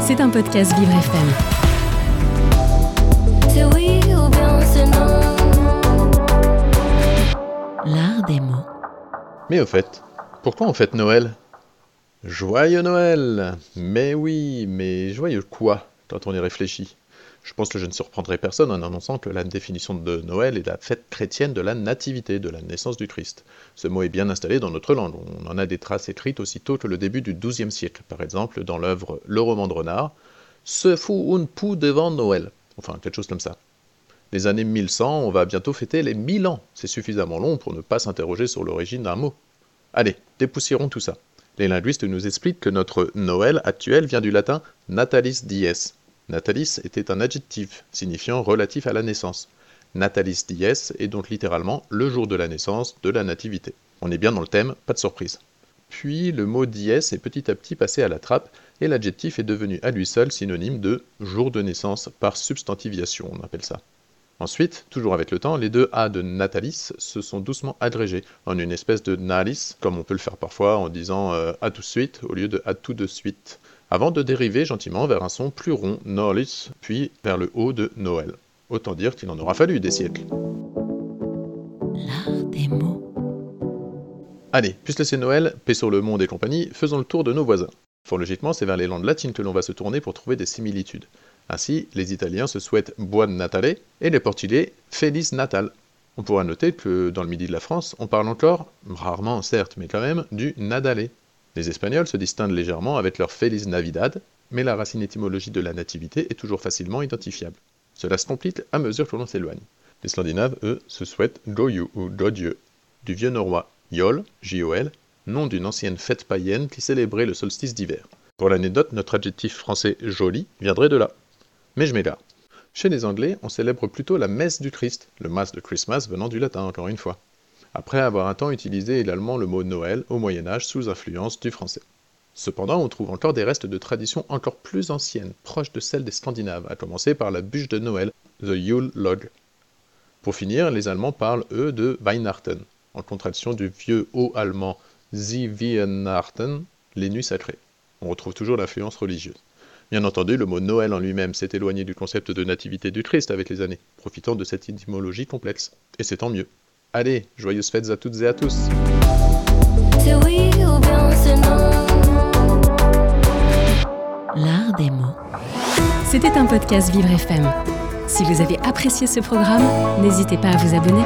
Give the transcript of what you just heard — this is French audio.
C'est un podcast Vivre FM. C'est oui ou bien c'est non. L'art des mots. Mais au fait, pourquoi on fête Noël? Joyeux Noël Mais oui, mais joyeux quoi quand on y réfléchit? Je pense que je ne surprendrai personne en annonçant que la définition de Noël est la fête chrétienne de la nativité, de la naissance du Christ. Ce mot est bien installé dans notre langue, on en a des traces écrites aussitôt que le début du XIIe siècle, par exemple dans l'œuvre Le roman de renard, Se fout un pou devant Noël, enfin quelque chose comme ça. Les années 1100, on va bientôt fêter les 1000 ans, c'est suffisamment long pour ne pas s'interroger sur l'origine d'un mot. Allez, dépoussiérons tout ça. Les linguistes nous expliquent que notre Noël actuel vient du latin natalis dies. Natalis était un adjectif signifiant relatif à la naissance. Natalis dies est donc littéralement le jour de la naissance, de la nativité. On est bien dans le thème, pas de surprise. Puis le mot dies est petit à petit passé à la trappe et l'adjectif est devenu à lui seul synonyme de jour de naissance par substantiviation, on appelle ça. Ensuite, toujours avec le temps, les deux A de natalis se sont doucement agrégés en une espèce de nalis, comme on peut le faire parfois en disant euh, à tout de suite au lieu de à tout de suite, avant de dériver gentiment vers un son plus rond, nolis, puis vers le haut de Noël. Autant dire qu'il en aura fallu des siècles. L'art des mots. Allez, puisque c'est Noël, paix sur le monde et compagnie, faisons le tour de nos voisins. Fort logiquement, c'est vers les langues latines que l'on va se tourner pour trouver des similitudes. Ainsi, les Italiens se souhaitent Buon Natale et les Portugais Feliz Natal. On pourra noter que dans le midi de la France, on parle encore, rarement certes, mais quand même, du Nadale. Les Espagnols se distinguent légèrement avec leur Feliz Navidad, mais la racine étymologique de la nativité est toujours facilement identifiable. Cela se complique à mesure que l'on s'éloigne. Les Scandinaves, eux, se souhaitent Goju ou Godieu, du vieux norrois Jol, J-O-L, nom d'une ancienne fête païenne qui célébrait le solstice d'hiver. Pour l'anecdote, notre adjectif français joli viendrait de là. Mais je m'égare. Chez les Anglais, on célèbre plutôt la messe du Christ, le Mass de Christmas venant du latin encore une fois, après avoir un temps utilisé également le mot Noël au Moyen Âge sous influence du français. Cependant, on trouve encore des restes de traditions encore plus anciennes, proches de celles des Scandinaves, à commencer par la bûche de Noël, the Yule log. Pour finir, les Allemands parlent, eux, de Weihnachten, en contraction du vieux haut allemand Sie les nuits sacrées. On retrouve toujours l'influence religieuse. Bien entendu, le mot Noël en lui-même s'est éloigné du concept de nativité du Christ avec les années, profitant de cette étymologie complexe. Et c'est tant mieux. Allez, joyeuses fêtes à toutes et à tous. L'art des mots. C'était un podcast Vivre FM. Si vous avez apprécié ce programme, n'hésitez pas à vous abonner.